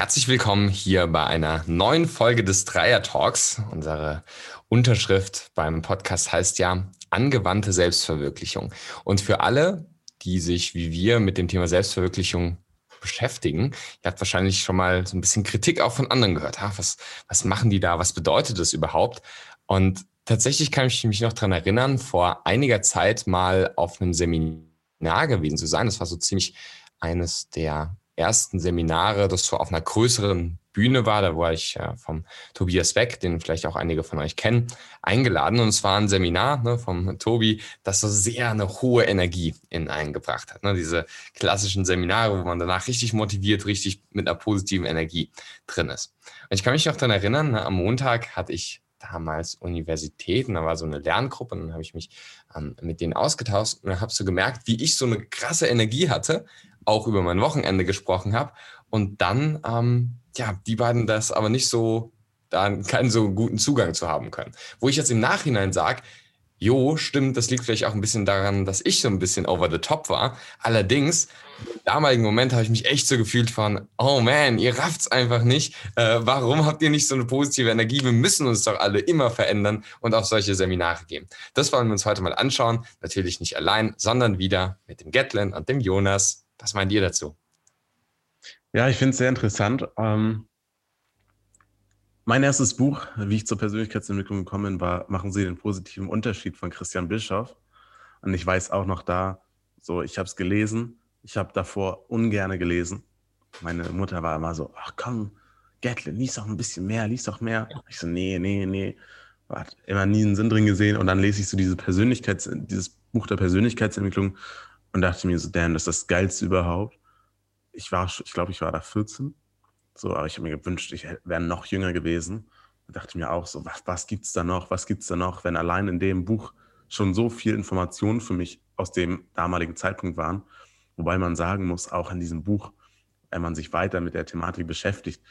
Herzlich willkommen hier bei einer neuen Folge des Dreier Talks. Unsere Unterschrift beim Podcast heißt ja angewandte Selbstverwirklichung. Und für alle, die sich wie wir mit dem Thema Selbstverwirklichung beschäftigen, ihr habt wahrscheinlich schon mal so ein bisschen Kritik auch von anderen gehört. Ha? Was, was machen die da? Was bedeutet das überhaupt? Und tatsächlich kann ich mich noch dran erinnern, vor einiger Zeit mal auf einem Seminar gewesen zu sein. Das war so ziemlich eines der ersten Seminare, das so auf einer größeren Bühne war. Da war ich äh, vom Tobias Beck, den vielleicht auch einige von euch kennen, eingeladen. Und es war ein Seminar ne, vom Tobi, das so sehr eine hohe Energie in einen gebracht hat. Ne? Diese klassischen Seminare, wo man danach richtig motiviert, richtig mit einer positiven Energie drin ist. Und ich kann mich noch daran erinnern, ne, am Montag hatte ich damals Universitäten, da war so eine Lerngruppe und dann habe ich mich ähm, mit denen ausgetauscht und habe so gemerkt, wie ich so eine krasse Energie hatte, auch über mein Wochenende gesprochen habe. Und dann, ähm, ja, die beiden das aber nicht so, dann keinen so guten Zugang zu haben können. Wo ich jetzt im Nachhinein sage, jo, stimmt, das liegt vielleicht auch ein bisschen daran, dass ich so ein bisschen over the top war. Allerdings, im damaligen Moment habe ich mich echt so gefühlt von, oh man, ihr rafft's einfach nicht. Äh, warum habt ihr nicht so eine positive Energie? Wir müssen uns doch alle immer verändern und auf solche Seminare gehen. Das wollen wir uns heute mal anschauen. Natürlich nicht allein, sondern wieder mit dem Gatlin und dem Jonas. Was meint ihr dazu? Ja, ich finde es sehr interessant. Ähm, mein erstes Buch, wie ich zur Persönlichkeitsentwicklung gekommen bin, war Machen Sie den positiven Unterschied von Christian Bischoff. Und ich weiß auch noch da, so, ich habe es gelesen. Ich habe davor ungerne gelesen. Meine Mutter war immer so, ach komm, Gatlin, lies doch ein bisschen mehr, lies doch mehr. Ich so, nee, nee, nee. Hat immer nie einen Sinn drin gesehen. Und dann lese ich so diese Persönlichkeits, dieses Buch der Persönlichkeitsentwicklung und dachte mir so, damn, das ist das Geilste überhaupt. Ich war, ich glaube, ich war da 14. So, aber ich habe mir gewünscht, ich wäre noch jünger gewesen. Und dachte mir auch so, was, was es da noch? Was gibt es da noch, wenn allein in dem Buch schon so viel Informationen für mich aus dem damaligen Zeitpunkt waren. Wobei man sagen muss, auch in diesem Buch, wenn man sich weiter mit der Thematik beschäftigt,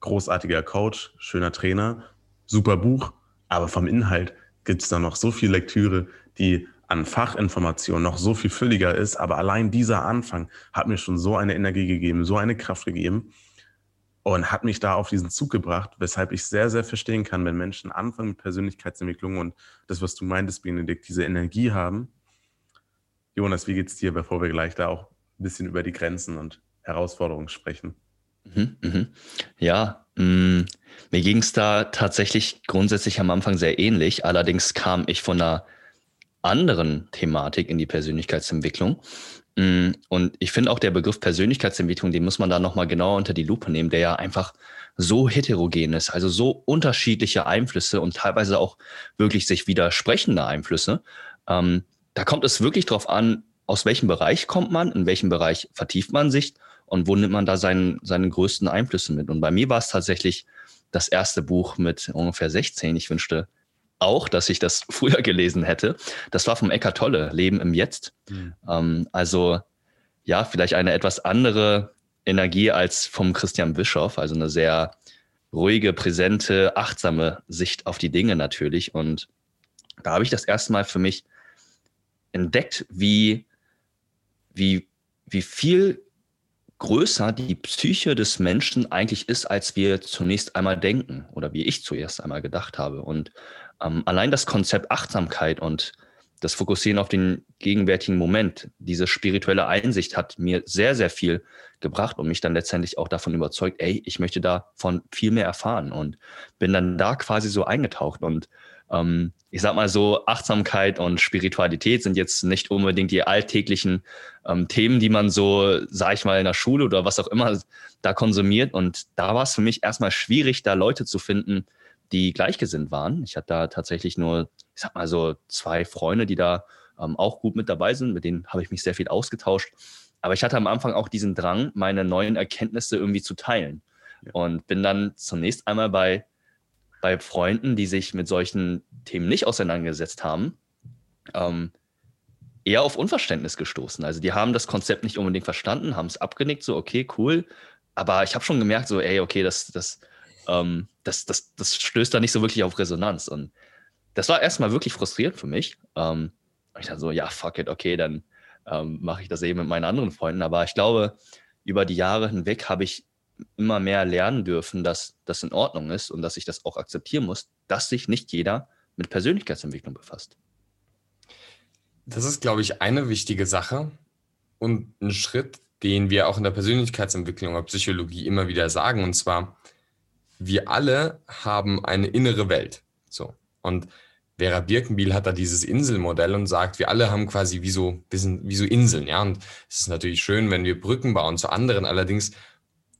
großartiger Coach, schöner Trainer, super Buch, aber vom Inhalt gibt es da noch so viel Lektüre, die an Fachinformationen noch so viel fülliger ist. Aber allein dieser Anfang hat mir schon so eine Energie gegeben, so eine Kraft gegeben und hat mich da auf diesen Zug gebracht, weshalb ich sehr, sehr verstehen kann, wenn Menschen anfangen mit Persönlichkeitsentwicklung und das, was du meintest, Benedikt, diese Energie haben. Jonas, wie geht's dir, bevor wir gleich da auch ein bisschen über die Grenzen und Herausforderungen sprechen? Mhm, mhm. Ja, mh, mm, mir ging es da tatsächlich grundsätzlich am Anfang sehr ähnlich. Allerdings kam ich von einer anderen Thematik in die Persönlichkeitsentwicklung. Mm, und ich finde auch der Begriff Persönlichkeitsentwicklung, den muss man da nochmal genauer unter die Lupe nehmen, der ja einfach so heterogen ist, also so unterschiedliche Einflüsse und teilweise auch wirklich sich widersprechende Einflüsse. Ähm, da kommt es wirklich drauf an, aus welchem Bereich kommt man, in welchem Bereich vertieft man sich und wo nimmt man da seinen, seine größten Einflüsse mit. Und bei mir war es tatsächlich das erste Buch mit ungefähr 16. Ich wünschte, auch, dass ich das früher gelesen hätte. Das war vom Eckart Tolle, Leben im Jetzt. Mhm. Ähm, also ja, vielleicht eine etwas andere Energie als vom Christian Bischoff, also eine sehr ruhige, präsente, achtsame Sicht auf die Dinge natürlich. Und da habe ich das erste Mal für mich entdeckt, wie, wie, wie viel größer die Psyche des Menschen eigentlich ist, als wir zunächst einmal denken oder wie ich zuerst einmal gedacht habe. Und ähm, allein das Konzept Achtsamkeit und das Fokussieren auf den gegenwärtigen Moment, diese spirituelle Einsicht hat mir sehr, sehr viel gebracht und mich dann letztendlich auch davon überzeugt, ey, ich möchte davon viel mehr erfahren und bin dann da quasi so eingetaucht und ähm, ich sag mal so, Achtsamkeit und Spiritualität sind jetzt nicht unbedingt die alltäglichen ähm, Themen, die man so, sag ich mal, in der Schule oder was auch immer da konsumiert. Und da war es für mich erstmal schwierig, da Leute zu finden, die gleichgesinnt waren. Ich hatte da tatsächlich nur, ich sag mal so, zwei Freunde, die da ähm, auch gut mit dabei sind. Mit denen habe ich mich sehr viel ausgetauscht. Aber ich hatte am Anfang auch diesen Drang, meine neuen Erkenntnisse irgendwie zu teilen. Ja. Und bin dann zunächst einmal bei, bei Freunden, die sich mit solchen Themen nicht auseinandergesetzt haben, ähm, eher auf Unverständnis gestoßen. Also die haben das Konzept nicht unbedingt verstanden, haben es abgenickt, so okay, cool. Aber ich habe schon gemerkt, so, ey, okay, das, das, ähm, das, das, das stößt da nicht so wirklich auf Resonanz. Und das war erstmal wirklich frustrierend für mich. Ähm, ich dachte so, ja, fuck it, okay, dann ähm, mache ich das eben mit meinen anderen Freunden. Aber ich glaube, über die Jahre hinweg habe ich immer mehr lernen dürfen, dass das in Ordnung ist und dass ich das auch akzeptieren muss, dass sich nicht jeder mit Persönlichkeitsentwicklung befasst. Das ist, glaube ich, eine wichtige Sache und ein Schritt, den wir auch in der Persönlichkeitsentwicklung oder Psychologie immer wieder sagen. Und zwar, wir alle haben eine innere Welt. So. Und Vera Birkenbiel hat da dieses Inselmodell und sagt, wir alle haben quasi wie so, bisschen, wie so Inseln, ja. Und es ist natürlich schön, wenn wir Brücken bauen zu anderen. Allerdings,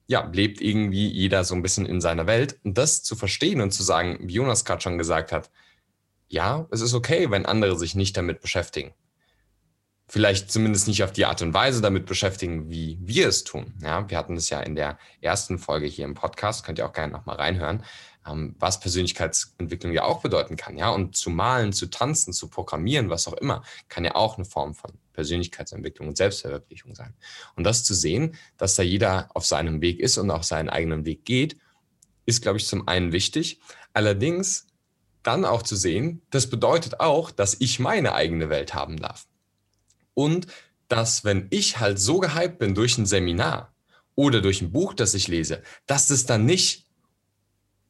ja, lebt irgendwie jeder so ein bisschen in seiner Welt. Und das zu verstehen und zu sagen, wie Jonas gerade schon gesagt hat, ja, es ist okay, wenn andere sich nicht damit beschäftigen vielleicht zumindest nicht auf die Art und Weise damit beschäftigen, wie wir es tun. Ja, wir hatten das ja in der ersten Folge hier im Podcast, könnt ihr auch gerne nochmal reinhören, ähm, was Persönlichkeitsentwicklung ja auch bedeuten kann. Ja, und zu malen, zu tanzen, zu programmieren, was auch immer, kann ja auch eine Form von Persönlichkeitsentwicklung und Selbstverwirklichung sein. Und das zu sehen, dass da jeder auf seinem Weg ist und auch seinen eigenen Weg geht, ist, glaube ich, zum einen wichtig. Allerdings dann auch zu sehen, das bedeutet auch, dass ich meine eigene Welt haben darf. Und dass, wenn ich halt so gehypt bin durch ein Seminar oder durch ein Buch, das ich lese, dass das dann nicht,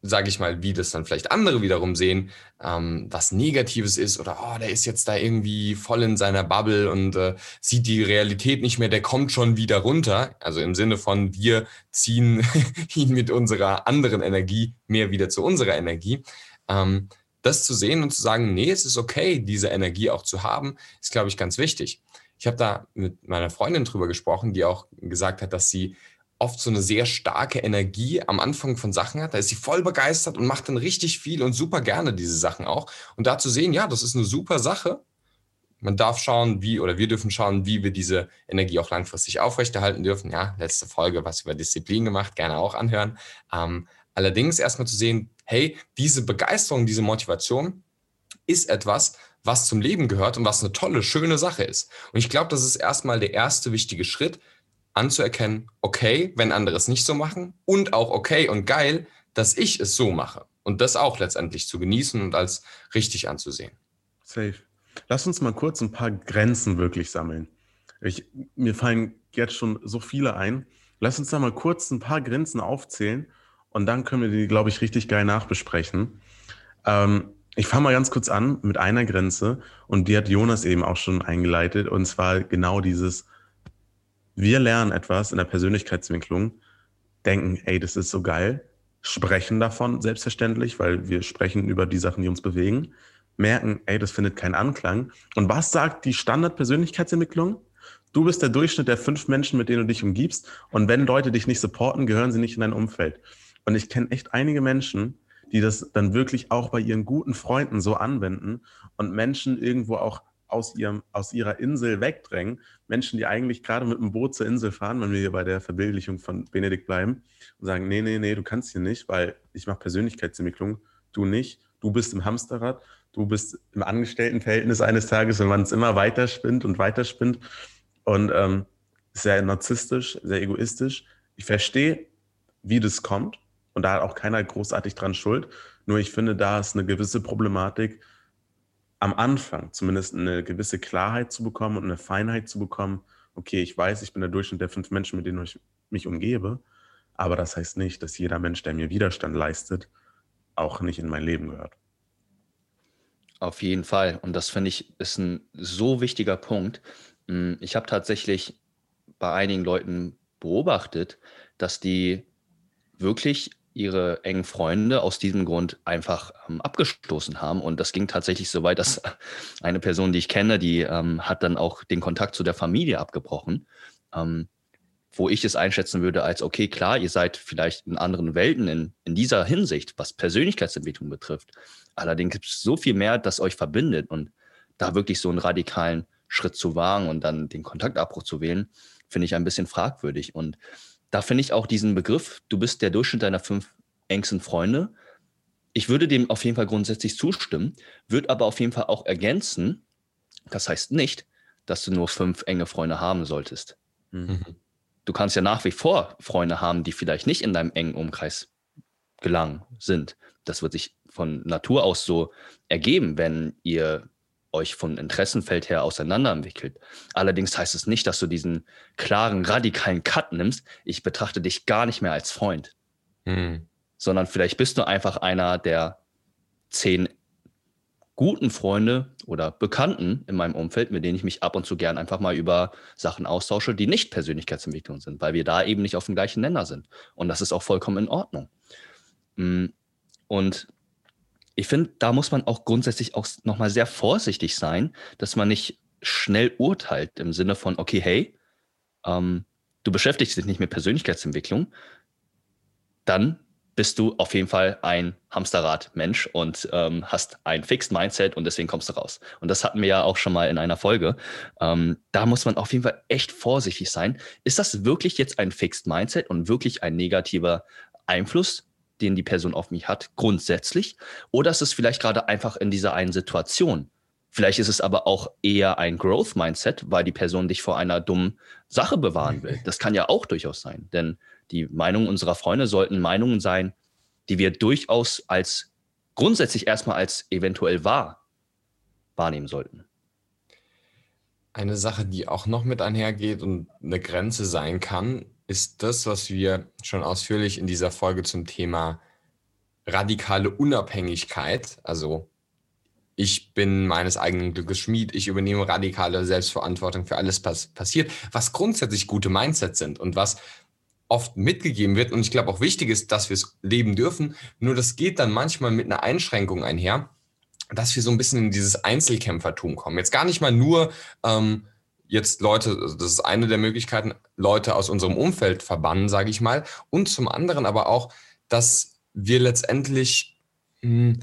sage ich mal, wie das dann vielleicht andere wiederum sehen, ähm, was Negatives ist oder, oh, der ist jetzt da irgendwie voll in seiner Bubble und äh, sieht die Realität nicht mehr, der kommt schon wieder runter. Also im Sinne von, wir ziehen ihn mit unserer anderen Energie mehr wieder zu unserer Energie. Ähm, das zu sehen und zu sagen, nee, es ist okay, diese Energie auch zu haben, ist, glaube ich, ganz wichtig. Ich habe da mit meiner Freundin drüber gesprochen, die auch gesagt hat, dass sie oft so eine sehr starke Energie am Anfang von Sachen hat. Da ist sie voll begeistert und macht dann richtig viel und super gerne diese Sachen auch. Und da zu sehen, ja, das ist eine super Sache. Man darf schauen, wie, oder wir dürfen schauen, wie wir diese Energie auch langfristig aufrechterhalten dürfen. Ja, letzte Folge, was über Disziplin gemacht, gerne auch anhören. Ähm, allerdings erstmal zu sehen, hey, diese Begeisterung, diese Motivation ist etwas, was zum Leben gehört und was eine tolle, schöne Sache ist. Und ich glaube, das ist erstmal der erste wichtige Schritt, anzuerkennen, okay, wenn andere es nicht so machen und auch okay und geil, dass ich es so mache. Und das auch letztendlich zu genießen und als richtig anzusehen. Safe. Lass uns mal kurz ein paar Grenzen wirklich sammeln. Ich, mir fallen jetzt schon so viele ein. Lass uns da mal kurz ein paar Grenzen aufzählen und dann können wir die, glaube ich, richtig geil nachbesprechen. Ähm, ich fange mal ganz kurz an mit einer Grenze und die hat Jonas eben auch schon eingeleitet und zwar genau dieses, wir lernen etwas in der Persönlichkeitsentwicklung, denken, ey, das ist so geil, sprechen davon selbstverständlich, weil wir sprechen über die Sachen, die uns bewegen, merken, ey, das findet keinen Anklang. Und was sagt die Standard-Persönlichkeitsentwicklung? Du bist der Durchschnitt der fünf Menschen, mit denen du dich umgibst. Und wenn Leute dich nicht supporten, gehören sie nicht in dein Umfeld. Und ich kenne echt einige Menschen, die das dann wirklich auch bei ihren guten Freunden so anwenden und Menschen irgendwo auch aus, ihrem, aus ihrer Insel wegdrängen. Menschen, die eigentlich gerade mit dem Boot zur Insel fahren, wenn wir hier bei der Verbildlichung von Benedikt bleiben und sagen, nee, nee, nee, du kannst hier nicht, weil ich mache Persönlichkeitsentwicklung, du nicht. Du bist im Hamsterrad, du bist im Angestelltenverhältnis eines Tages, wenn man es immer weiter spinnt und weiter spinnt. Und ähm, sehr narzisstisch, sehr egoistisch. Ich verstehe, wie das kommt. Und da hat auch keiner großartig dran schuld. Nur ich finde, da ist eine gewisse Problematik, am Anfang zumindest eine gewisse Klarheit zu bekommen und eine Feinheit zu bekommen. Okay, ich weiß, ich bin der Durchschnitt der fünf Menschen, mit denen ich mich umgebe. Aber das heißt nicht, dass jeder Mensch, der mir Widerstand leistet, auch nicht in mein Leben gehört. Auf jeden Fall. Und das finde ich ist ein so wichtiger Punkt. Hm, ich habe tatsächlich bei einigen Leuten beobachtet, dass die wirklich ihre engen Freunde aus diesem Grund einfach ähm, abgestoßen haben. Und das ging tatsächlich so weit, dass eine Person, die ich kenne, die ähm, hat dann auch den Kontakt zu der Familie abgebrochen, ähm, wo ich es einschätzen würde als, okay, klar, ihr seid vielleicht in anderen Welten in, in dieser Hinsicht, was Persönlichkeitsentwicklung betrifft. Allerdings gibt es so viel mehr, das euch verbindet. Und da wirklich so einen radikalen Schritt zu wagen und dann den Kontaktabbruch zu wählen, finde ich ein bisschen fragwürdig. Und da finde ich auch diesen Begriff, du bist der Durchschnitt deiner fünf engsten Freunde. Ich würde dem auf jeden Fall grundsätzlich zustimmen, würde aber auf jeden Fall auch ergänzen, das heißt nicht, dass du nur fünf enge Freunde haben solltest. Mhm. Du kannst ja nach wie vor Freunde haben, die vielleicht nicht in deinem engen Umkreis gelangen sind. Das wird sich von Natur aus so ergeben, wenn ihr euch von Interessenfeld her auseinanderentwickelt. Allerdings heißt es nicht, dass du diesen klaren, radikalen Cut nimmst. Ich betrachte dich gar nicht mehr als Freund. Hm. Sondern vielleicht bist du einfach einer der zehn guten Freunde oder Bekannten in meinem Umfeld, mit denen ich mich ab und zu gern einfach mal über Sachen austausche, die nicht Persönlichkeitsentwicklung sind, weil wir da eben nicht auf dem gleichen Nenner sind. Und das ist auch vollkommen in Ordnung. Hm. Und ich finde, da muss man auch grundsätzlich auch nochmal sehr vorsichtig sein, dass man nicht schnell urteilt im Sinne von, okay, hey, ähm, du beschäftigst dich nicht mit Persönlichkeitsentwicklung, dann bist du auf jeden Fall ein Hamsterrad-Mensch und ähm, hast ein Fixed Mindset und deswegen kommst du raus. Und das hatten wir ja auch schon mal in einer Folge. Ähm, da muss man auf jeden Fall echt vorsichtig sein. Ist das wirklich jetzt ein Fixed Mindset und wirklich ein negativer Einfluss den die Person auf mich hat, grundsätzlich. Oder ist es vielleicht gerade einfach in dieser einen Situation? Vielleicht ist es aber auch eher ein Growth-Mindset, weil die Person dich vor einer dummen Sache bewahren will. Das kann ja auch durchaus sein. Denn die Meinungen unserer Freunde sollten Meinungen sein, die wir durchaus als grundsätzlich erstmal als eventuell wahr wahrnehmen sollten. Eine Sache, die auch noch mit einhergeht und eine Grenze sein kann, ist das, was wir schon ausführlich in dieser Folge zum Thema radikale Unabhängigkeit, also ich bin meines eigenen Glückes Schmied, ich übernehme radikale Selbstverantwortung für alles, was passiert, was grundsätzlich gute Mindsets sind und was oft mitgegeben wird und ich glaube auch wichtig ist, dass wir es leben dürfen. Nur das geht dann manchmal mit einer Einschränkung einher, dass wir so ein bisschen in dieses Einzelkämpfertum kommen. Jetzt gar nicht mal nur ähm, jetzt Leute, also das ist eine der Möglichkeiten, Leute aus unserem Umfeld verbannen, sage ich mal. Und zum anderen aber auch, dass wir letztendlich mh, hm,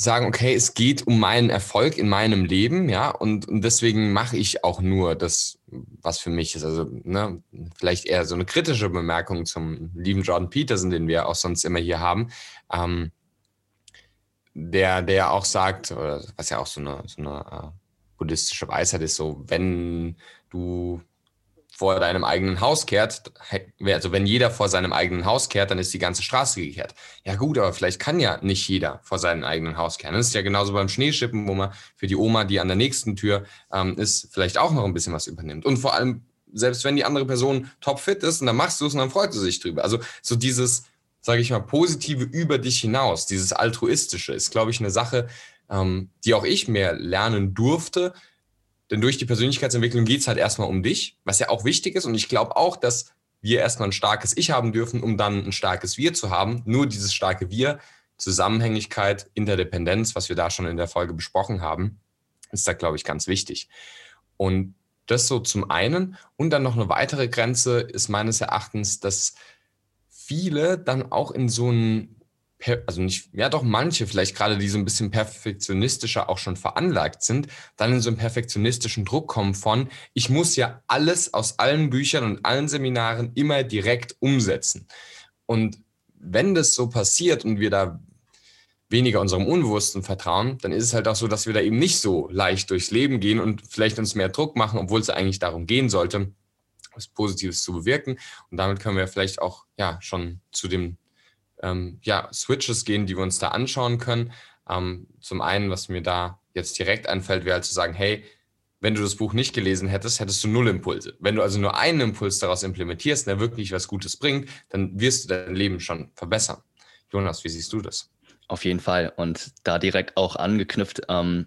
sagen, okay, es geht um meinen Erfolg in meinem Leben, ja, und, und deswegen mache ich auch nur das, was für mich ist. Also, ne, vielleicht eher so eine kritische Bemerkung zum lieben Jordan Peterson, den wir auch sonst immer hier haben. Ähm, der, der auch sagt, oder was ja auch so eine, so eine äh, buddhistische Weisheit ist so, wenn du vor deinem eigenen Haus kehrt, also wenn jeder vor seinem eigenen Haus kehrt, dann ist die ganze Straße gekehrt. Ja gut, aber vielleicht kann ja nicht jeder vor seinem eigenen Haus kehren. Das ist ja genauso beim Schneeschippen, wo man für die Oma, die an der nächsten Tür ähm, ist, vielleicht auch noch ein bisschen was übernimmt. Und vor allem, selbst wenn die andere Person topfit ist, und dann machst du es und dann freut sie sich drüber. Also so dieses, sage ich mal, positive über dich hinaus, dieses altruistische ist, glaube ich, eine Sache, ähm, die auch ich mehr lernen durfte. Denn durch die Persönlichkeitsentwicklung geht es halt erstmal um dich, was ja auch wichtig ist. Und ich glaube auch, dass wir erstmal ein starkes Ich haben dürfen, um dann ein starkes Wir zu haben. Nur dieses starke Wir, Zusammenhängigkeit, Interdependenz, was wir da schon in der Folge besprochen haben, ist da, glaube ich, ganz wichtig. Und das so zum einen. Und dann noch eine weitere Grenze ist meines Erachtens, dass viele dann auch in so ein also nicht, ja doch manche vielleicht gerade, die so ein bisschen perfektionistischer auch schon veranlagt sind, dann in so einen perfektionistischen Druck kommen von, ich muss ja alles aus allen Büchern und allen Seminaren immer direkt umsetzen. Und wenn das so passiert und wir da weniger unserem Unbewussten vertrauen, dann ist es halt auch so, dass wir da eben nicht so leicht durchs Leben gehen und vielleicht uns mehr Druck machen, obwohl es eigentlich darum gehen sollte, was Positives zu bewirken. Und damit können wir vielleicht auch ja schon zu dem ähm, ja, Switches gehen, die wir uns da anschauen können. Ähm, zum einen, was mir da jetzt direkt einfällt, wäre halt zu sagen, hey, wenn du das Buch nicht gelesen hättest, hättest du null Impulse. Wenn du also nur einen Impuls daraus implementierst, der wirklich was Gutes bringt, dann wirst du dein Leben schon verbessern. Jonas, wie siehst du das? Auf jeden Fall. Und da direkt auch angeknüpft, ähm,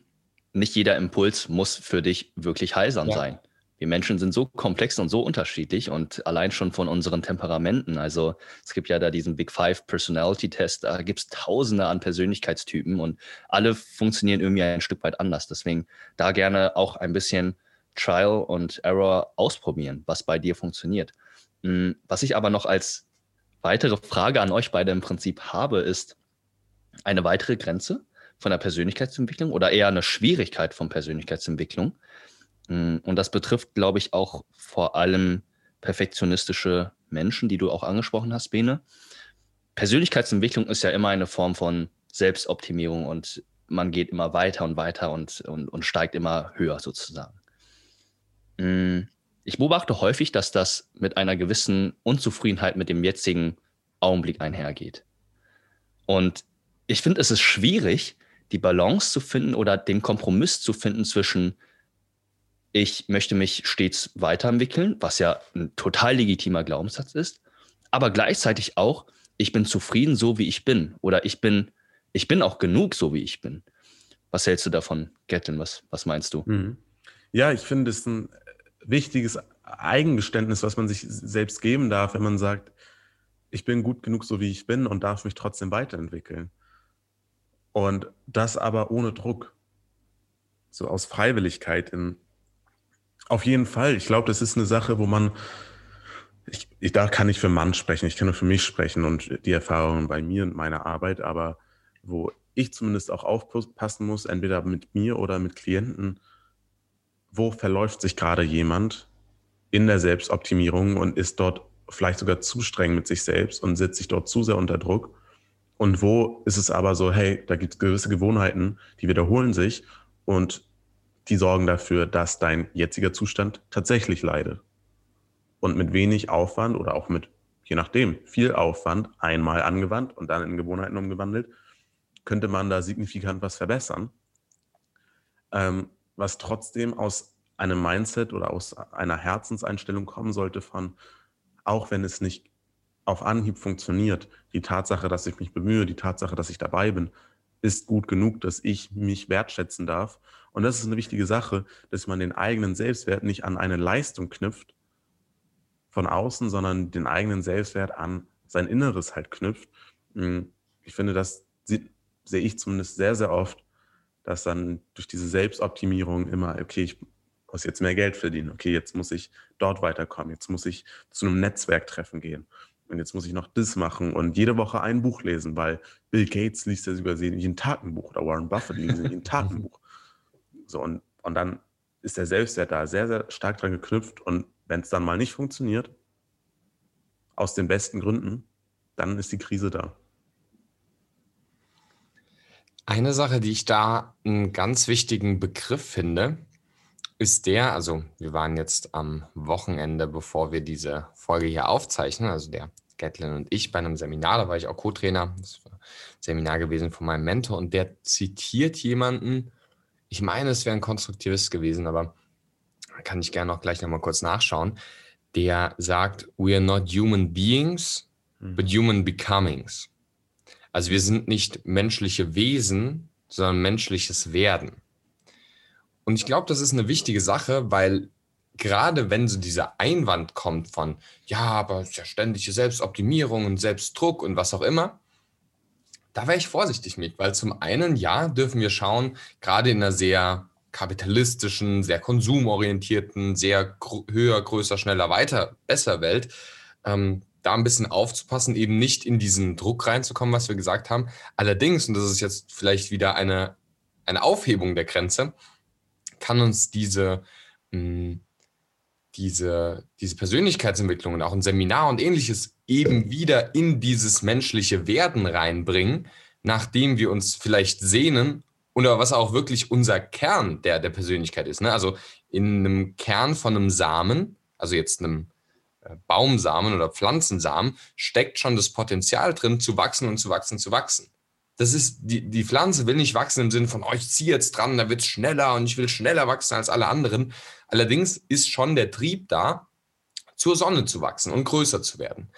nicht jeder Impuls muss für dich wirklich heilsam ja. sein wir Menschen sind so komplex und so unterschiedlich und allein schon von unseren Temperamenten. Also es gibt ja da diesen Big Five Personality Test, da gibt es tausende an Persönlichkeitstypen und alle funktionieren irgendwie ein Stück weit anders. Deswegen da gerne auch ein bisschen Trial und Error ausprobieren, was bei dir funktioniert. Hm, was ich aber noch als weitere Frage an euch beide im Prinzip habe, ist eine weitere Grenze von der Persönlichkeitsentwicklung oder eher eine Schwierigkeit von Persönlichkeitsentwicklung und das betrifft, glaube ich, auch vor allem perfektionistische Menschen, die du auch angesprochen hast, Bene. Persönlichkeitsentwicklung ist ja immer eine Form von Selbstoptimierung und man geht immer weiter und weiter und, und, und steigt immer höher sozusagen. Mm, ich beobachte häufig, dass das mit einer gewissen Unzufriedenheit mit dem jetzigen Augenblick einhergeht. Und ich finde, es ist schwierig, die Balance zu finden oder den Kompromiss zu finden zwischen ich möchte mich stets weiterentwickeln, was ja ein total legitimer Glaubenssatz ist, aber gleichzeitig auch, ich bin zufrieden so wie ich bin oder ich bin, ich bin auch genug so wie ich bin. Was hältst du davon, Gatlin? Was, was meinst du? Mhm. Ja, ich finde es ein wichtiges Eigengeständnis, was man sich selbst geben darf, wenn man sagt, ich bin gut genug so wie ich bin und darf mich trotzdem weiterentwickeln. Und das aber ohne Druck. So aus Freiwilligkeit in, auf jeden Fall. Ich glaube, das ist eine Sache, wo man, ich, ich, da kann ich für Mann sprechen, ich kann nur für mich sprechen und die Erfahrungen bei mir und meiner Arbeit, aber wo ich zumindest auch aufpassen muss, entweder mit mir oder mit Klienten, wo verläuft sich gerade jemand in der Selbstoptimierung und ist dort vielleicht sogar zu streng mit sich selbst und setzt sich dort zu sehr unter Druck. Und wo ist es aber so, hey, da gibt es gewisse Gewohnheiten, die wiederholen sich und die sorgen dafür, dass dein jetziger Zustand tatsächlich leidet. Und mit wenig Aufwand oder auch mit, je nachdem, viel Aufwand einmal angewandt und dann in Gewohnheiten umgewandelt, könnte man da signifikant was verbessern. Ähm, was trotzdem aus einem Mindset oder aus einer Herzenseinstellung kommen sollte von, auch wenn es nicht auf Anhieb funktioniert, die Tatsache, dass ich mich bemühe, die Tatsache, dass ich dabei bin, ist gut genug, dass ich mich wertschätzen darf. Und das ist eine wichtige Sache, dass man den eigenen Selbstwert nicht an eine Leistung knüpft von außen, sondern den eigenen Selbstwert an sein Inneres halt knüpft. Hm, ich finde, das sehe ich zumindest sehr, sehr oft, dass dann durch diese Selbstoptimierung immer, okay, ich muss jetzt mehr Geld verdienen, okay, jetzt muss ich dort weiterkommen, jetzt muss ich zu einem Netzwerktreffen gehen und jetzt muss ich noch das machen und jede Woche ein Buch lesen, weil Bill Gates liest ja sogar jeden Tag ein Buch oder Warren Buffett liest jeden Tag ein Buch. So, und, und dann ist der Selbstwert da sehr, sehr stark dran geknüpft und wenn es dann mal nicht funktioniert, aus den besten Gründen, dann ist die Krise da. Eine Sache, die ich da einen ganz wichtigen Begriff finde, ist der, also wir waren jetzt am Wochenende, bevor wir diese Folge hier aufzeichnen, also der Gatlin und ich bei einem Seminar, da war ich auch Co-Trainer, das war ein Seminar gewesen von meinem Mentor und der zitiert jemanden, ich meine, es wäre ein Konstruktivist gewesen, aber kann ich gerne auch gleich nochmal kurz nachschauen, der sagt, we are not human beings, but mhm. human becomings. Also wir sind nicht menschliche Wesen, sondern menschliches Werden. Und ich glaube, das ist eine wichtige Sache, weil gerade wenn so dieser Einwand kommt von, ja, aber es ist ja ständige Selbstoptimierung und Selbstdruck und was auch immer, da wäre ich vorsichtig mit, weil zum einen, ja, dürfen wir schauen, gerade in einer sehr kapitalistischen, sehr konsumorientierten, sehr höher, größer, schneller, weiter, besser Welt, ähm, da ein bisschen aufzupassen, eben nicht in diesen Druck reinzukommen, was wir gesagt haben. Allerdings, und das ist jetzt vielleicht wieder eine, eine Aufhebung der Grenze, kann uns diese, mh, hm, diese, diese Persönlichkeitsentwicklung und auch ein Seminar und ähnliches eben wieder in dieses menschliche Werden reinbringen, nachdem wir uns vielleicht sehnen oder was auch wirklich unser Kern der, der Persönlichkeit ist. Ne? Also in einem Kern von einem Samen, also jetzt einem äh, Baumsamen oder Pflanzensamen steckt schon das Potenzial drin, zu wachsen und zu wachsen, zu wachsen. Das ist, die, die Pflanze will nicht wachsen im Sinne von, oh, ich ziehe jetzt dran, da wird es schneller und ich will schneller wachsen als alle anderen. Allerdings ist schon der Trieb da, zur Sonne zu wachsen und größer zu werden.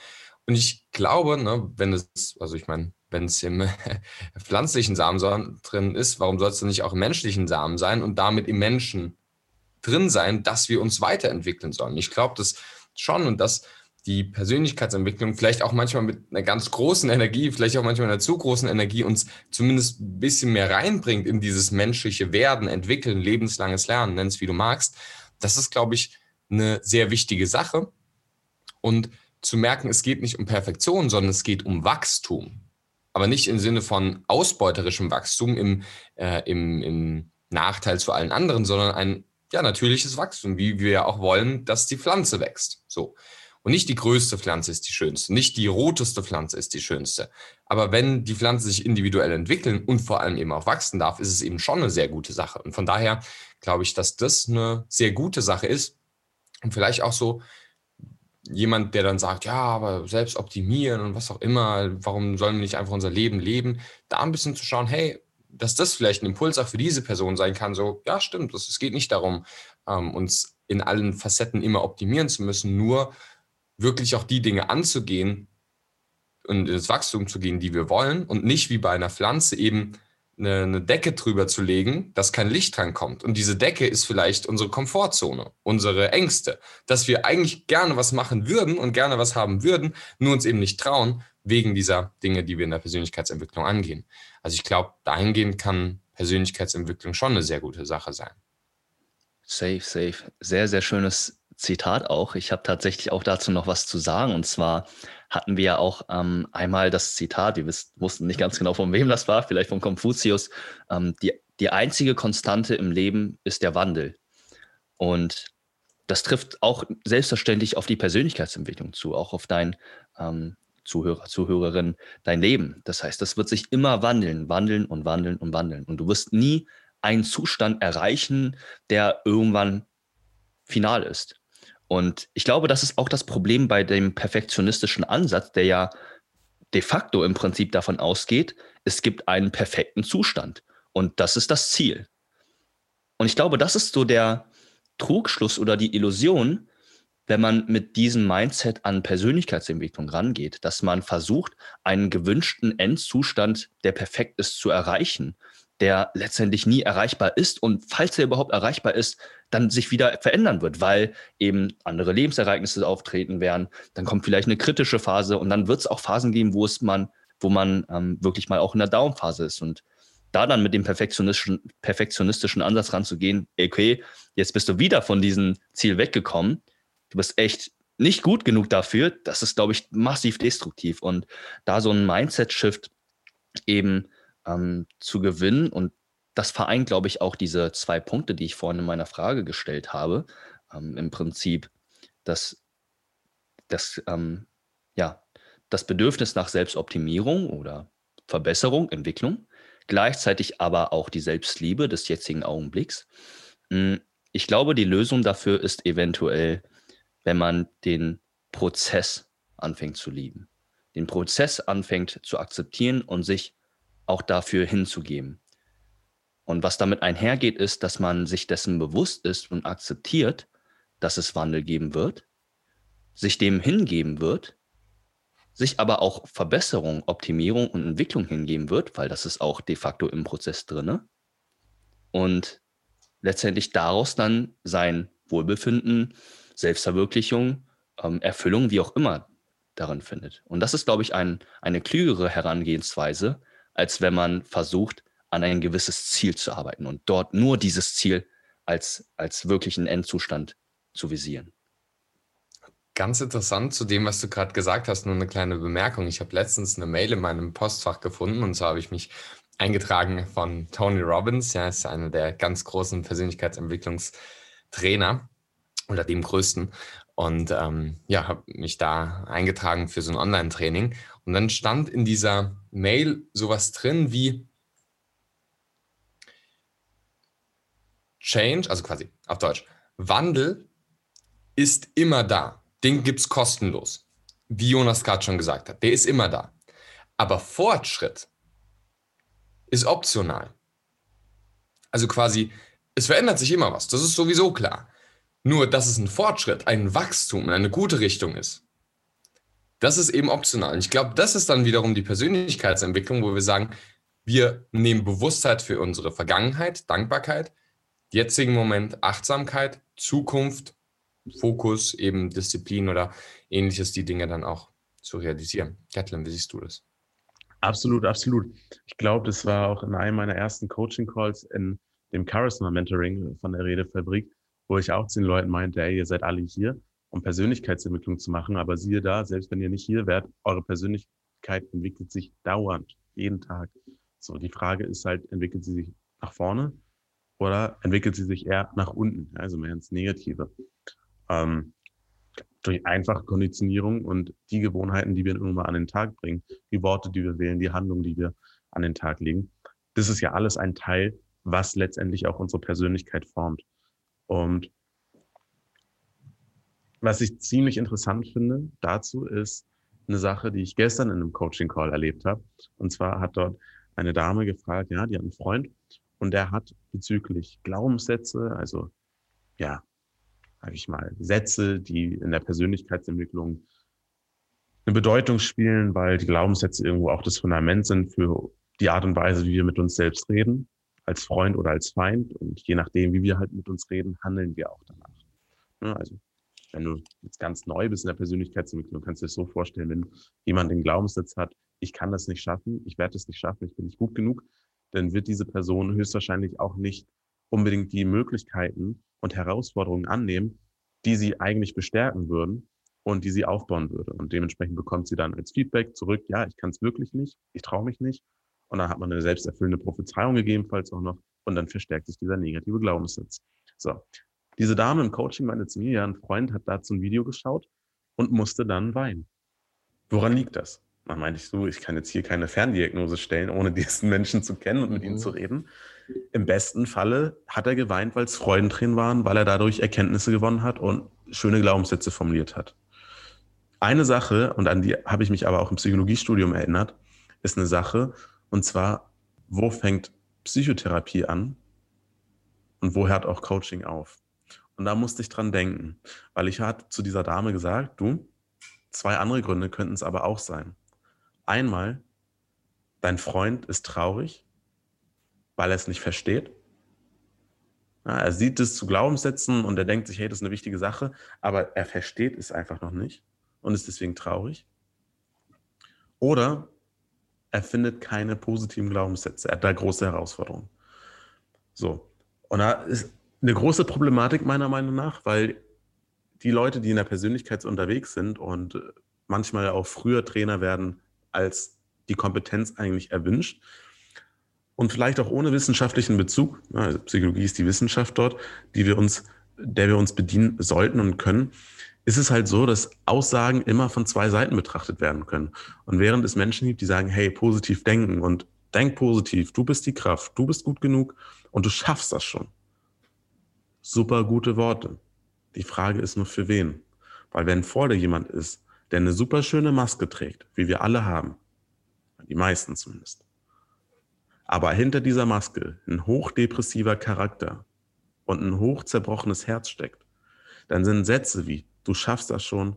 Und ich glaube, ne, wenn es, also ich meine, wenn es im pflanzlichen Samen drin ist, warum soll es denn nicht auch im menschlichen Samen sein und damit im Menschen drin sein, dass wir uns weiterentwickeln sollen? Ich glaube, das schon und dass die Persönlichkeitsentwicklung vielleicht auch manchmal mit einer ganz großen Energie, vielleicht auch manchmal einer zu großen Energie uns zumindest ein bisschen mehr reinbringt in dieses menschliche Werden, Entwickeln, lebenslanges Lernen, nenn es wie du magst. Das ist, glaube ich, eine sehr wichtige Sache. Und zu merken, es geht nicht um Perfektion, sondern es geht um Wachstum. Aber nicht im Sinne von ausbeuterischem Wachstum im, äh, im, im Nachteil zu allen anderen, sondern ein ja, natürliches Wachstum, wie wir ja auch wollen, dass die Pflanze wächst. So. Und nicht die größte Pflanze ist die schönste, nicht die roteste Pflanze ist die schönste. Aber wenn die Pflanze sich individuell entwickeln und vor allem eben auch wachsen darf, ist es eben schon eine sehr gute Sache. Und von daher glaube ich, dass das eine sehr gute Sache ist. Und vielleicht auch so jemand, der dann sagt, ja, aber selbst optimieren und was auch immer, warum sollen wir nicht einfach unser Leben leben, da ein bisschen zu schauen, hey, dass das vielleicht ein Impuls auch für diese Person sein kann, so, ja, stimmt, es geht nicht darum, ähm, uns in allen Facetten immer optimieren zu müssen, nur wirklich auch die Dinge anzugehen und ins Wachstum zu gehen, die wir wollen und nicht wie bei einer Pflanze eben eine, eine Decke drüber zu legen, dass kein Licht reinkommt. Und diese Decke ist vielleicht unsere Komfortzone, unsere Ängste, dass wir eigentlich gerne was machen würden und gerne was haben würden, nur uns eben nicht trauen, wegen dieser Dinge, die wir in der Persönlichkeitsentwicklung angehen. Also ich glaube, dahingehend kann Persönlichkeitsentwicklung schon eine sehr gute Sache sein. Safe, safe. Sehr, sehr schönes Zitat auch. Ich habe tatsächlich auch dazu noch was zu sagen. Und zwar hatten wir ja auch ähm, einmal das Zitat, wir wussten nicht ganz genau, von wem das war, vielleicht von Konfuzius. Ähm, die, die einzige Konstante im Leben ist der Wandel. Und das trifft auch selbstverständlich auf die Persönlichkeitsentwicklung zu, auch auf dein ähm, Zuhörer, Zuhörerin, dein Leben. Das heißt, das wird sich immer wandeln, wandeln und wandeln und wandeln. Und du wirst nie einen Zustand erreichen, der irgendwann final ist. Und ich glaube, das ist auch das Problem bei dem perfektionistischen Ansatz, der ja de facto im Prinzip davon ausgeht, es gibt einen perfekten Zustand. Und das ist das Ziel. Und ich glaube, das ist so der Trugschluss oder die Illusion, wenn man mit diesem Mindset an Persönlichkeitsentwicklung rangeht, dass man versucht, einen gewünschten Endzustand, der perfekt ist, zu erreichen der letztendlich nie erreichbar ist und falls er überhaupt erreichbar ist, dann sich wieder verändern wird, weil eben andere Lebensereignisse auftreten werden. Dann kommt vielleicht eine kritische Phase und dann wird es auch Phasen geben, wo es man, wo man ähm, wirklich mal auch in der Down-Phase ist und da dann mit dem perfektionistischen, perfektionistischen Ansatz ranzugehen, okay, jetzt bist du wieder von diesem Ziel weggekommen, du bist echt nicht gut genug dafür, das ist, glaube ich, massiv destruktiv. Und da so ein Mindset-Shift eben ähm, zu gewinnen. Und das vereint, glaube ich, auch diese zwei Punkte, die ich vorhin in meiner Frage gestellt habe. Ähm, Im Prinzip das, das, ähm, ja, das Bedürfnis nach Selbstoptimierung oder Verbesserung, Entwicklung, gleichzeitig aber auch die Selbstliebe des jetzigen Augenblicks. Hm, ich glaube, die Lösung dafür ist eventuell, wenn man den Prozess anfängt zu lieben, den Prozess anfängt zu akzeptieren und sich auch dafür hinzugeben. Und was damit einhergeht, ist, dass man sich dessen bewusst ist und akzeptiert, dass es Wandel geben wird, sich dem hingeben wird, sich aber auch Verbesserung, Optimierung und Entwicklung hingeben wird, weil das ist auch de facto im Prozess drinne. Und letztendlich daraus dann sein Wohlbefinden, Selbstverwirklichung, ähm, Erfüllung, wie auch immer darin findet. Und das ist, glaube ich, ein, eine klügere Herangehensweise, als wenn man versucht, an ein gewisses Ziel zu arbeiten und dort nur dieses Ziel als, als wirklichen Endzustand zu visieren. Ganz interessant zu dem, was du gerade gesagt hast, nur eine kleine Bemerkung. Ich habe letztens eine Mail in meinem Postfach gefunden und so habe ich mich eingetragen von Tony Robbins. Ja, ist einer der ganz großen Persönlichkeitsentwicklungstrainer oder dem größten. Und ähm, ja, habe mich da eingetragen für so ein Online-Training. Und dann stand in dieser Mail sowas drin wie Change, also quasi auf Deutsch, Wandel ist immer da. Den gibt es kostenlos. Wie Jonas gerade schon gesagt hat, der ist immer da. Aber Fortschritt ist optional. Also quasi, es verändert sich immer was. Das ist sowieso klar. Nur, dass es ein Fortschritt, ein Wachstum in eine gute Richtung ist, das ist eben optional. Und ich glaube, das ist dann wiederum die Persönlichkeitsentwicklung, wo wir sagen, wir nehmen Bewusstheit für unsere Vergangenheit, Dankbarkeit, jetzigen Moment, Achtsamkeit, Zukunft, Fokus, eben Disziplin oder ähnliches, die Dinge dann auch zu realisieren. Kathleen, wie siehst du das? Absolut, absolut. Ich glaube, das war auch in einem meiner ersten Coaching-Calls in dem Charisma Mentoring von der Redefabrik, wo ich auch zu den Leuten meinte, ey, ihr seid alle hier um Persönlichkeitsentwicklung zu machen. Aber siehe da, selbst wenn ihr nicht hier wärt, eure Persönlichkeit entwickelt sich dauernd, jeden Tag. So, die Frage ist halt, entwickelt sie sich nach vorne oder entwickelt sie sich eher nach unten, also mehr ins Negative. Ähm, durch einfache Konditionierung und die Gewohnheiten, die wir mal an den Tag bringen, die Worte, die wir wählen, die Handlungen, die wir an den Tag legen. Das ist ja alles ein Teil, was letztendlich auch unsere Persönlichkeit formt. Und was ich ziemlich interessant finde dazu ist eine Sache, die ich gestern in einem Coaching-Call erlebt habe. Und zwar hat dort eine Dame gefragt, ja, die hat einen Freund und der hat bezüglich Glaubenssätze, also ja, sage ich mal, Sätze, die in der Persönlichkeitsentwicklung eine Bedeutung spielen, weil die Glaubenssätze irgendwo auch das Fundament sind für die Art und Weise, wie wir mit uns selbst reden, als Freund oder als Feind. Und je nachdem, wie wir halt mit uns reden, handeln wir auch danach. Ja, also, wenn du jetzt ganz neu bist in der Persönlichkeitsentwicklung, kannst du dir das so vorstellen, wenn jemand den Glaubenssatz hat, ich kann das nicht schaffen, ich werde es nicht schaffen, ich bin nicht gut genug, dann wird diese Person höchstwahrscheinlich auch nicht unbedingt die Möglichkeiten und Herausforderungen annehmen, die sie eigentlich bestärken würden und die sie aufbauen würde. Und dementsprechend bekommt sie dann als Feedback zurück, ja, ich kann es wirklich nicht, ich traue mich nicht. Und dann hat man eine selbsterfüllende Prophezeiung gegebenenfalls auch noch und dann verstärkt sich dieser negative Glaubenssatz. So, diese Dame im Coaching meinte zu mir, ja, ein Freund hat dazu ein Video geschaut und musste dann weinen. Woran liegt das? Dann meinte ich so, ich kann jetzt hier keine Ferndiagnose stellen, ohne diesen Menschen zu kennen und mit mhm. ihm zu reden. Im besten Falle hat er geweint, weil es Freudentränen waren, weil er dadurch Erkenntnisse gewonnen hat und schöne Glaubenssätze formuliert hat. Eine Sache, und an die habe ich mich aber auch im Psychologiestudium erinnert, ist eine Sache, und zwar, wo fängt Psychotherapie an und wo hört auch Coaching auf? Und da musste ich dran denken, weil ich hatte zu dieser Dame gesagt, du, zwei andere Gründe könnten es aber auch sein. Einmal, dein Freund ist traurig, weil er es nicht versteht. Ja, er sieht es zu Glaubenssätzen und er denkt sich, hey, das ist eine wichtige Sache, aber er versteht es einfach noch nicht und ist deswegen traurig. Oder er findet keine positiven Glaubenssätze. Er hat da große Herausforderungen. So. Und da ist eine große Problematik meiner Meinung nach, weil die Leute, die in der Persönlichkeit unterwegs sind und manchmal auch früher Trainer werden, als die Kompetenz eigentlich erwünscht, und vielleicht auch ohne wissenschaftlichen Bezug, also Psychologie ist die Wissenschaft dort, die wir uns, der wir uns bedienen sollten und können, ist es halt so, dass Aussagen immer von zwei Seiten betrachtet werden können. Und während es Menschen gibt, die sagen, hey, positiv denken und denk positiv, du bist die Kraft, du bist gut genug und du schaffst das schon. Super gute Worte. Die Frage ist nur für wen. Weil wenn vor dir jemand ist, der eine super schöne Maske trägt, wie wir alle haben, die meisten zumindest, aber hinter dieser Maske ein hochdepressiver Charakter und ein hochzerbrochenes Herz steckt, dann sind Sätze wie du schaffst das schon,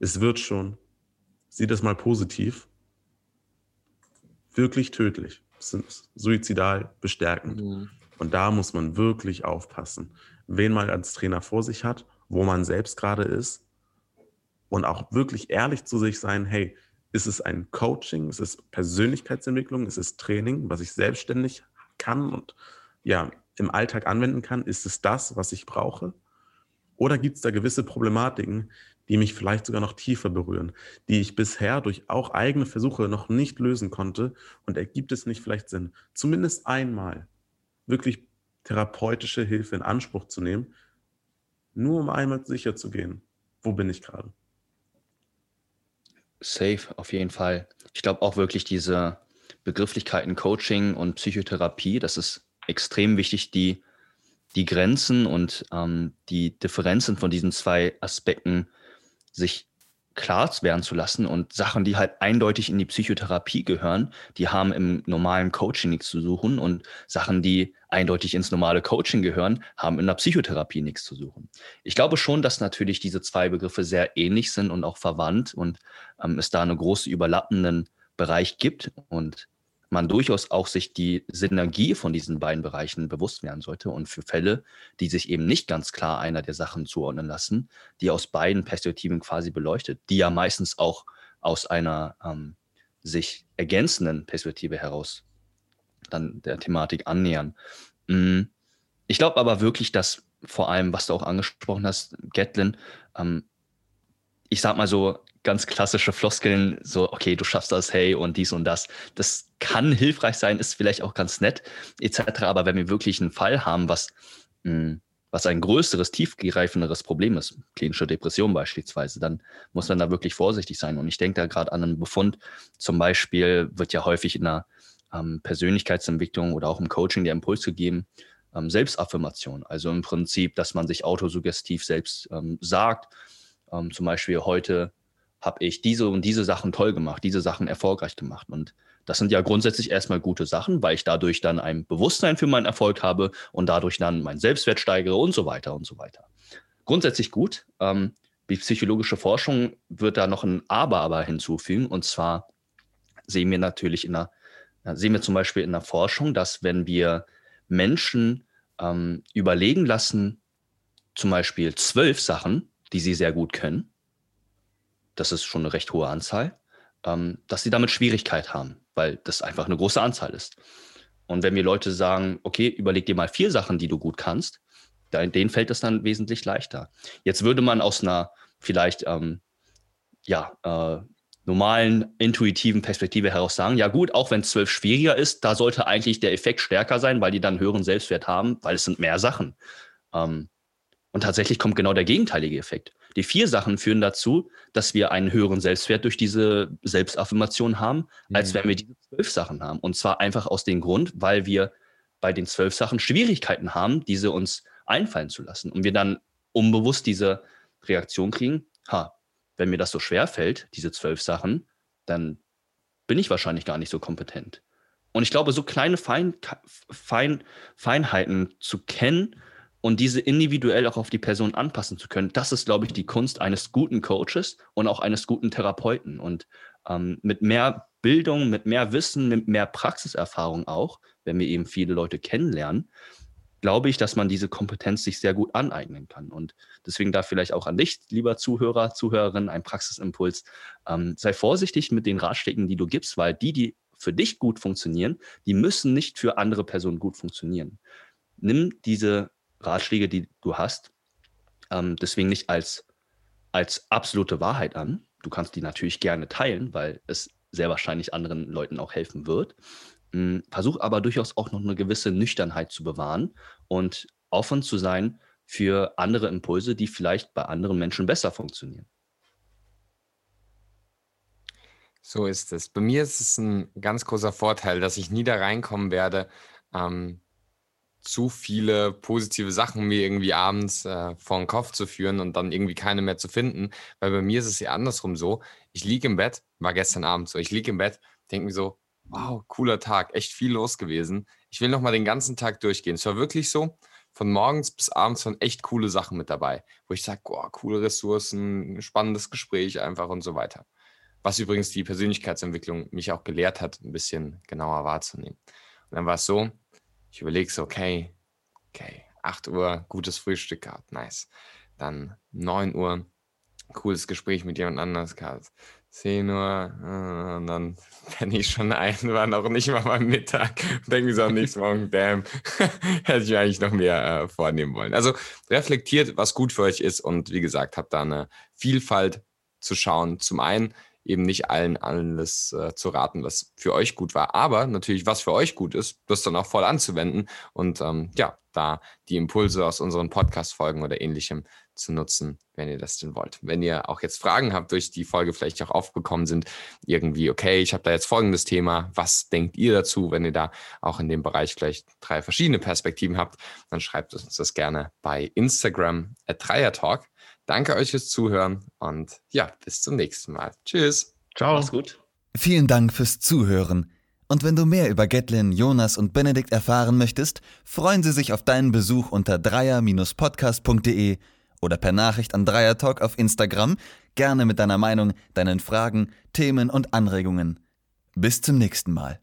es wird schon, sieh das mal positiv, wirklich tödlich, suizidal bestärkend. Mhm. Und da muss man wirklich aufpassen, wen man als Trainer vor sich hat, wo man selbst gerade ist und auch wirklich ehrlich zu sich sein, hey, ist es ein Coaching, ist es Persönlichkeitsentwicklung, ist es Training, was ich selbstständig kann und ja, im Alltag anwenden kann? Ist es das, was ich brauche? Oder gibt es da gewisse Problematiken, die mich vielleicht sogar noch tiefer berühren, die ich bisher durch auch eigene Versuche noch nicht lösen konnte und ergibt es nicht vielleicht Sinn, zumindest einmal wirklich therapeutische Hilfe in Anspruch zu nehmen, nur um einmal sicher zu gehen, wo bin ich gerade? Safe, auf jeden Fall. Ich glaube auch wirklich diese Begrifflichkeiten Coaching und Psychotherapie, das ist extrem wichtig, die die Grenzen und ähm, die Differenzen von diesen zwei Aspekten sich klar werden zu lassen und Sachen, die halt eindeutig in die Psychotherapie gehören, die haben im normalen Coaching nichts zu suchen und Sachen, die eindeutig ins normale Coaching gehören, haben in der Psychotherapie nichts zu suchen. Ich glaube schon, dass natürlich diese zwei Begriffe sehr ähnlich sind und auch verwandt und ähm, es da einen großen überlappenden Bereich gibt und man durchaus auch sich die Synergie von diesen beiden Bereichen bewusst werden sollte und für Fälle, die sich eben nicht ganz klar einer der Sachen zuordnen lassen, die aus beiden Perspektiven quasi beleuchtet, die ja meistens auch aus einer ähm, sich ergänzenden Perspektive heraus dann der Thematik annähern. Mm, ich glaube aber wirklich, dass vor allem, was du auch angesprochen hast, Gatlin, ähm, ich sag mal so, ganz klassische Floskeln, so, okay, du schaffst das, hey, und dies und das. Das kann hilfreich sein, ist vielleicht auch ganz nett, etc. Aber wenn wir wirklich einen Fall haben, was, mh, hm, was ein größeres, tiefgreifenderes Problem ist, klinische Depression beispielsweise, dann muss man da wirklich vorsichtig sein. Und ich denke da gerade an einen Befund, zum Beispiel wird ja häufig in der ähm, Persönlichkeitsentwicklung oder auch im Coaching der Impuls gegeben, ähm, Selbstaffirmation. Also im Prinzip, dass man sich autosuggestiv selbst ähm, sagt, ähm, zum Beispiel heute habe ich diese und diese Sachen toll gemacht, diese Sachen erfolgreich gemacht. Und das sind ja grundsätzlich erstmal gute Sachen, weil ich dadurch dann ein Bewusstsein für meinen Erfolg habe und dadurch dann meinen Selbstwert steigere und so weiter und so weiter. Grundsätzlich gut. Ähm, die psychologische Forschung wird da noch ein Aber aber hinzufügen. Und zwar sehen wir natürlich in der, sehen wir zum Beispiel in der Forschung, dass wenn wir Menschen ähm, überlegen lassen, zum Beispiel zwölf Sachen, die sie sehr gut können, das ist schon eine recht hohe Anzahl, ähm, dass sie damit Schwierigkeit haben, weil das einfach eine große Anzahl ist. Und wenn wir Leute sagen, okay, überleg dir mal vier Sachen, die du gut kannst, denen fällt es dann wesentlich leichter. Jetzt würde man aus einer vielleicht ähm, ja, äh, normalen, intuitiven Perspektive heraus sagen, ja gut, auch wenn zwölf schwieriger ist, da sollte eigentlich der Effekt stärker sein, weil die dann höheren Selbstwert haben, weil es sind mehr Sachen. Ähm, und tatsächlich kommt genau der gegenteilige Effekt. Die vier Sachen führen dazu, dass wir einen höheren Selbstwert durch diese Selbstaffirmation haben, mhm. als wenn wir diese zwölf Sachen haben. Und zwar einfach aus dem Grund, weil wir bei den zwölf Sachen Schwierigkeiten haben, diese uns einfallen zu lassen. Und wir dann unbewusst diese Reaktion kriegen, ha, wenn mir das so schwer fällt, diese zwölf Sachen, dann bin ich wahrscheinlich gar nicht so kompetent. Und ich glaube, so kleine Fein, Fein, Feinheiten zu kennen und diese individuell auch auf die Person anpassen zu können, das ist, glaube ich, die Kunst eines guten Coaches und auch eines guten Therapeuten. Und ähm, mit mehr Bildung, mit mehr Wissen, mit mehr Praxiserfahrung auch, wenn wir eben viele Leute kennenlernen, glaube ich, dass man diese Kompetenz sich sehr gut aneignen kann. Und deswegen da vielleicht auch an dich, lieber Zuhörer, Zuhörerin, ein Praxisimpuls. Ähm, sei vorsichtig mit den Ratschlägen, die du gibst, weil die, die für dich gut funktionieren, die müssen nicht für andere Personen gut funktionieren. Nimm diese Ratschläge, die du hast, ähm, deswegen nicht als, als absolute Wahrheit an. Du kannst die natürlich gerne teilen, weil es sehr wahrscheinlich anderen Leuten auch helfen wird. Hm, versuch aber durchaus auch noch eine gewisse Nüchternheit zu bewahren und offen zu sein für andere Impulse, die vielleicht bei anderen Menschen besser funktionieren. So ist es. Bei mir ist es ein ganz großer Vorteil, dass ich nie da reinkommen werde, ähm, zu viele positive Sachen mir irgendwie abends äh, vor den Kopf zu führen und dann irgendwie keine mehr zu finden. Weil bei mir ist es ja andersrum so. Ich liege im Bett, war gestern Abend so, ich liege im Bett, denke mir so, wow, cooler Tag, echt viel los gewesen. Ich will noch mal den ganzen Tag durchgehen. Es war wirklich so, von morgens bis abends waren echt coole Sachen mit dabei, wo ich sage, oh, coole Ressourcen, spannendes Gespräch einfach und so weiter. Was übrigens die Persönlichkeitsentwicklung mich auch gelehrt hat, ein bisschen genauer wahrzunehmen. Und dann war es so, ich überlege so, okay, okay, 8 Uhr, gutes Frühstück gehabt, nice. Dann 9 Uhr, cooles Gespräch mit jemand anders gehabt. 10 Uhr äh, und dann bin ich schon ein, war noch nicht mal am Mittag. Denke ich so am nächsten Morgen, damn, hätte ich eigentlich noch mehr äh, vornehmen wollen. Also reflektiert, was gut für euch ist und wie gesagt, habt da eine Vielfalt zu schauen. Zum einen eben nicht allen alles äh, zu raten, was für euch gut war, aber natürlich, was für euch gut ist, das dann auch voll anzuwenden und ähm, ja, da die Impulse aus unseren Podcast-Folgen oder ähnlichem zu nutzen, wenn ihr das denn wollt. Wenn ihr auch jetzt Fragen habt, durch die Folge vielleicht auch aufgekommen sind, irgendwie, okay, ich habe da jetzt folgendes Thema, was denkt ihr dazu, wenn ihr da auch in dem Bereich vielleicht drei verschiedene Perspektiven habt, dann schreibt uns das gerne bei Instagram at Dreiertalk. Danke euch fürs Zuhören und ja, bis zum nächsten Mal. Tschüss. Ciao. Mach's gut. Vielen Dank fürs Zuhören. Und wenn du mehr über Gatlin, Jonas und Benedikt erfahren möchtest, freuen sie sich auf deinen Besuch unter dreier-podcast.de oder per Nachricht an Dreiertalk auf Instagram, gerne mit deiner Meinung, deinen Fragen, Themen und Anregungen. Bis zum nächsten Mal.